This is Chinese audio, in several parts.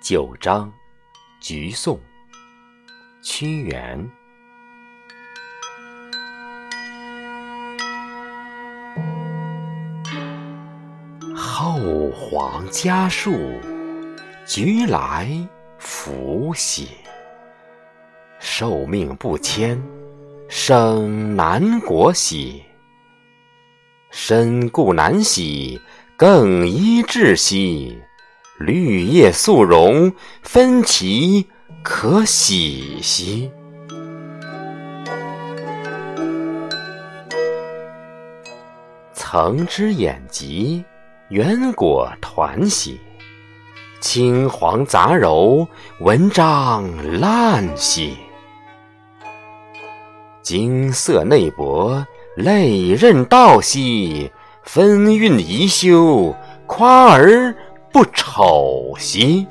九章，橘颂，屈原。后皇家树，橘来福兮。受命不迁，生南国兮。身故难喜。更衣置兮。绿叶素荣，分其可喜兮。曾之眼疾，圆果团兮。青黄杂糅，文章烂兮。金色内薄，泪刃道兮。分韵宜修，夸而。不丑兮，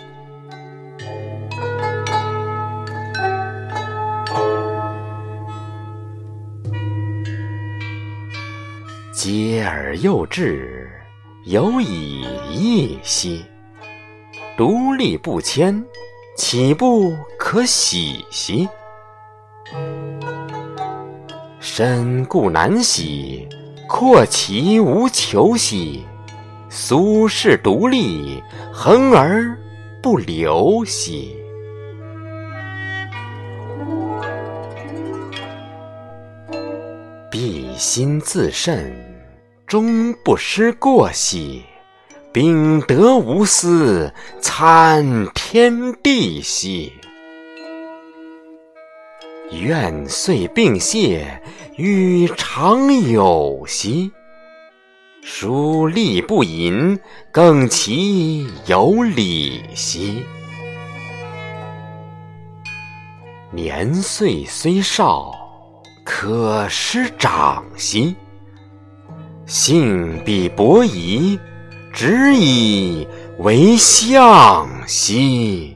嗟而又至，犹以夜兮。独立不迁，岂不可喜兮？身固难徙，阔其无求兮。苏轼独立，恒而不流兮。必心自慎，终不失过兮。秉德无私，参天地兮。愿遂并谢，与常有兮。书吏不淫，更其有礼兮。年岁虽少，可师长兮。性必伯夷，执以为相兮。